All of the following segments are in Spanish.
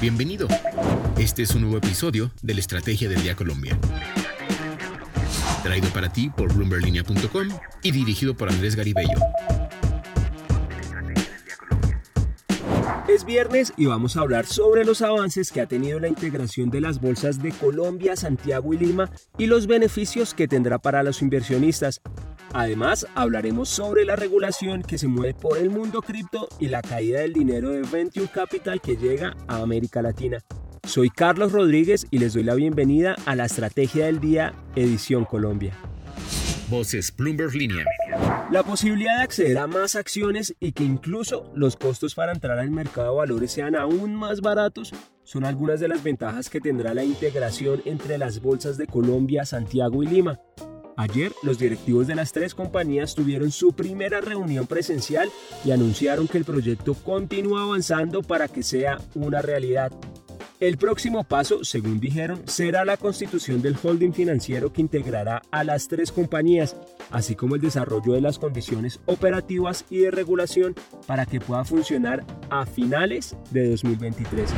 Bienvenido. Este es un nuevo episodio de la Estrategia del Día Colombia. Traído para ti por bloomberlinia.com y dirigido por Andrés Garibello. Es viernes y vamos a hablar sobre los avances que ha tenido la integración de las bolsas de Colombia, Santiago y Lima y los beneficios que tendrá para los inversionistas. Además, hablaremos sobre la regulación que se mueve por el mundo cripto y la caída del dinero de Venture Capital que llega a América Latina. Soy Carlos Rodríguez y les doy la bienvenida a la Estrategia del Día, Edición Colombia. Voces Bloomberg Línea. La posibilidad de acceder a más acciones y que incluso los costos para entrar al mercado de valores sean aún más baratos son algunas de las ventajas que tendrá la integración entre las bolsas de Colombia, Santiago y Lima. Ayer, los directivos de las tres compañías tuvieron su primera reunión presencial y anunciaron que el proyecto continúa avanzando para que sea una realidad. El próximo paso, según dijeron, será la constitución del holding financiero que integrará a las tres compañías, así como el desarrollo de las condiciones operativas y de regulación para que pueda funcionar a finales de 2023.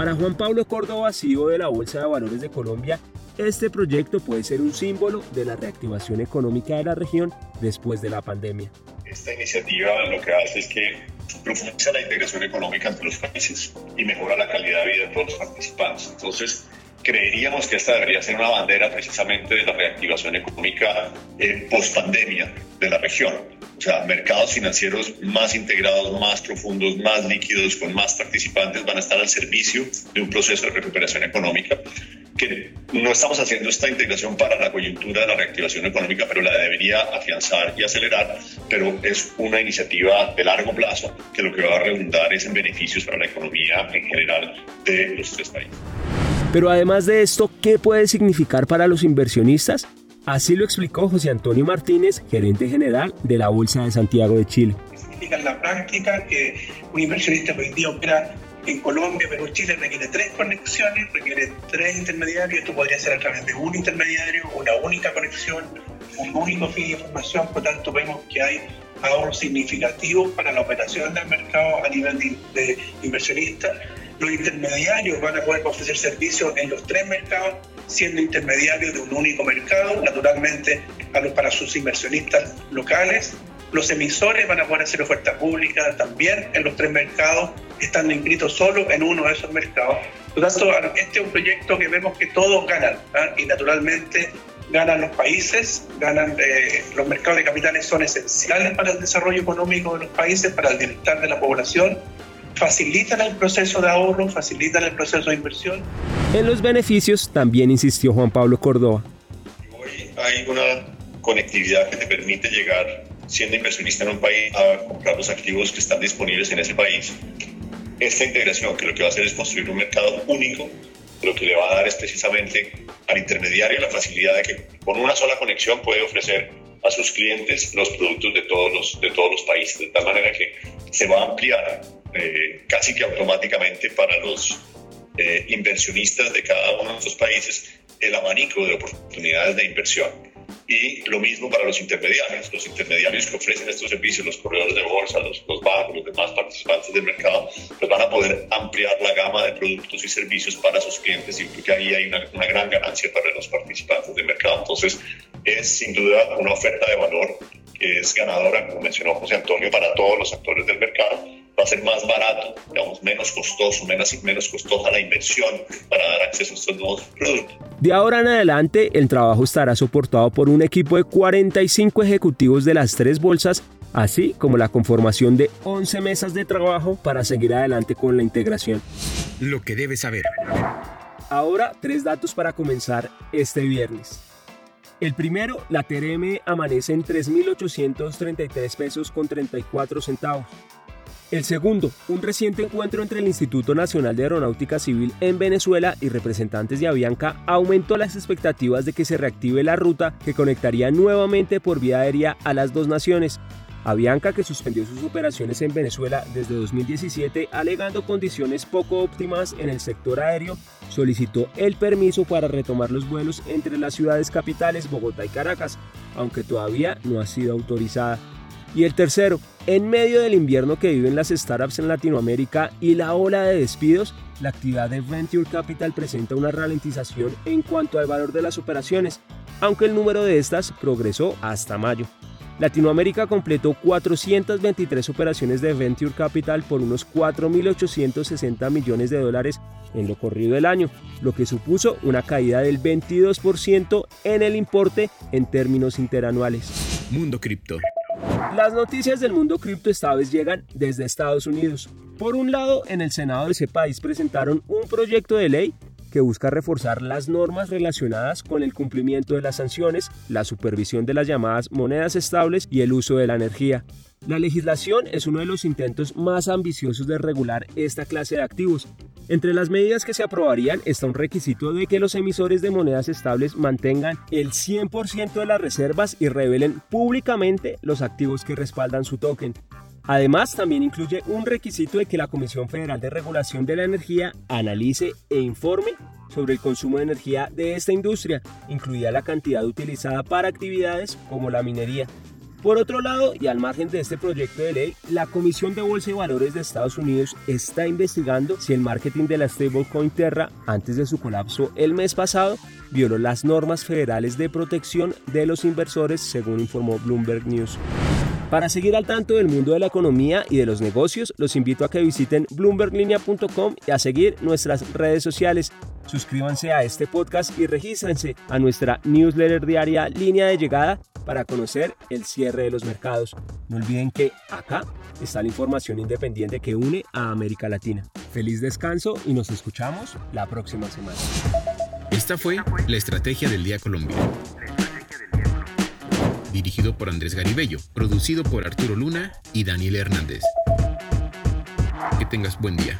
Para Juan Pablo Córdoba, CEO de la Bolsa de Valores de Colombia, este proyecto puede ser un símbolo de la reactivación económica de la región después de la pandemia. Esta iniciativa lo que hace es que profundiza la integración económica entre los países y mejora la calidad de vida de todos los participantes. Entonces, creeríamos que esta debería ser una bandera precisamente de la reactivación económica eh, post pandemia de la región. O sea, mercados financieros más integrados, más profundos, más líquidos, con más participantes van a estar al servicio de un proceso de recuperación económica que no estamos haciendo esta integración para la coyuntura de la reactivación económica, pero la debería afianzar y acelerar, pero es una iniciativa de largo plazo que lo que va a redundar es en beneficios para la economía en general de los tres países. Pero además de esto, ¿qué puede significar para los inversionistas? Así lo explicó José Antonio Martínez, gerente general de la Bolsa de Santiago de Chile. Significa en la práctica que un inversionista hoy día opera en Colombia, Perú, Chile requiere tres conexiones, requiere tres intermediarios. Esto podría ser a través de un intermediario, una única conexión, un único fin de información. Por tanto, vemos que hay ahorros significativos para la operación del mercado a nivel de, de inversionistas. Los intermediarios van a poder ofrecer servicios en los tres mercados, siendo intermediarios de un único mercado, naturalmente para sus inversionistas locales los emisores van a poder hacer oferta pública también en los tres mercados, estando inscritos solo en uno de esos mercados. Por tanto, este es un proyecto que vemos que todos ganan ¿ah? y naturalmente ganan los países, ganan eh, los mercados de capitales son esenciales para el desarrollo económico de los países, para el bienestar de la población, facilitan el proceso de ahorro, facilitan el proceso de inversión. En los beneficios también insistió Juan Pablo Córdoba. Hoy hay una conectividad que te permite llegar siendo inversionista en un país a comprar los activos que están disponibles en ese país. Esta integración que lo que va a hacer es construir un mercado único, lo que le va a dar es precisamente al intermediario la facilidad de que con una sola conexión puede ofrecer a sus clientes los productos de todos los, de todos los países, de tal manera que se va a ampliar eh, casi que automáticamente para los eh, inversionistas de cada uno de estos países el abanico de oportunidades de inversión y lo mismo para los intermediarios. Los intermediarios que ofrecen estos servicios, los corredores de bolsa, los, bancos, los demás participantes del mercado, pues van a poder ampliar la gama de productos y servicios para sus clientes y creo que ahí hay una, una gran ganancia para los participantes del mercado. Entonces, es sin duda una oferta de valor que es ganadora, como mencionó José Antonio, para todos los actores del mercado va a ser más barato, digamos, menos costoso, menos, menos costosa la inversión para dar acceso a estos nuevos productos. De ahora en adelante, el trabajo estará soportado por un equipo de 45 ejecutivos de las tres bolsas, así como la conformación de 11 mesas de trabajo para seguir adelante con la integración. Lo que debes saber. Ahora, tres datos para comenzar este viernes. El primero, la TRM amanece en 3.833 pesos con 34 centavos. El segundo, un reciente encuentro entre el Instituto Nacional de Aeronáutica Civil en Venezuela y representantes de Avianca aumentó las expectativas de que se reactive la ruta que conectaría nuevamente por vía aérea a las dos naciones. Avianca, que suspendió sus operaciones en Venezuela desde 2017 alegando condiciones poco óptimas en el sector aéreo, solicitó el permiso para retomar los vuelos entre las ciudades capitales Bogotá y Caracas, aunque todavía no ha sido autorizada. Y el tercero, en medio del invierno que viven las startups en Latinoamérica y la ola de despidos, la actividad de Venture Capital presenta una ralentización en cuanto al valor de las operaciones, aunque el número de estas progresó hasta mayo. Latinoamérica completó 423 operaciones de Venture Capital por unos 4.860 millones de dólares en lo corrido del año, lo que supuso una caída del 22% en el importe en términos interanuales. Mundo Cripto. Las noticias del mundo cripto esta vez llegan desde Estados Unidos. Por un lado, en el Senado de ese país presentaron un proyecto de ley que busca reforzar las normas relacionadas con el cumplimiento de las sanciones, la supervisión de las llamadas monedas estables y el uso de la energía. La legislación es uno de los intentos más ambiciosos de regular esta clase de activos. Entre las medidas que se aprobarían está un requisito de que los emisores de monedas estables mantengan el 100% de las reservas y revelen públicamente los activos que respaldan su token. Además, también incluye un requisito de que la Comisión Federal de Regulación de la Energía analice e informe sobre el consumo de energía de esta industria, incluida la cantidad utilizada para actividades como la minería. Por otro lado, y al margen de este proyecto de ley, la Comisión de Bolsa y Valores de Estados Unidos está investigando si el marketing de la stablecoin Terra, antes de su colapso el mes pasado, violó las normas federales de protección de los inversores, según informó Bloomberg News. Para seguir al tanto del mundo de la economía y de los negocios, los invito a que visiten bloomberglinea.com y a seguir nuestras redes sociales. Suscríbanse a este podcast y regístrense a nuestra newsletter diaria Línea de Llegada para conocer el cierre de los mercados. No olviden que acá está la información independiente que une a América Latina. Feliz descanso y nos escuchamos la próxima semana. Esta fue la Estrategia del Día Colombia dirigido por Andrés Garibello, producido por Arturo Luna y Daniel Hernández. Que tengas buen día.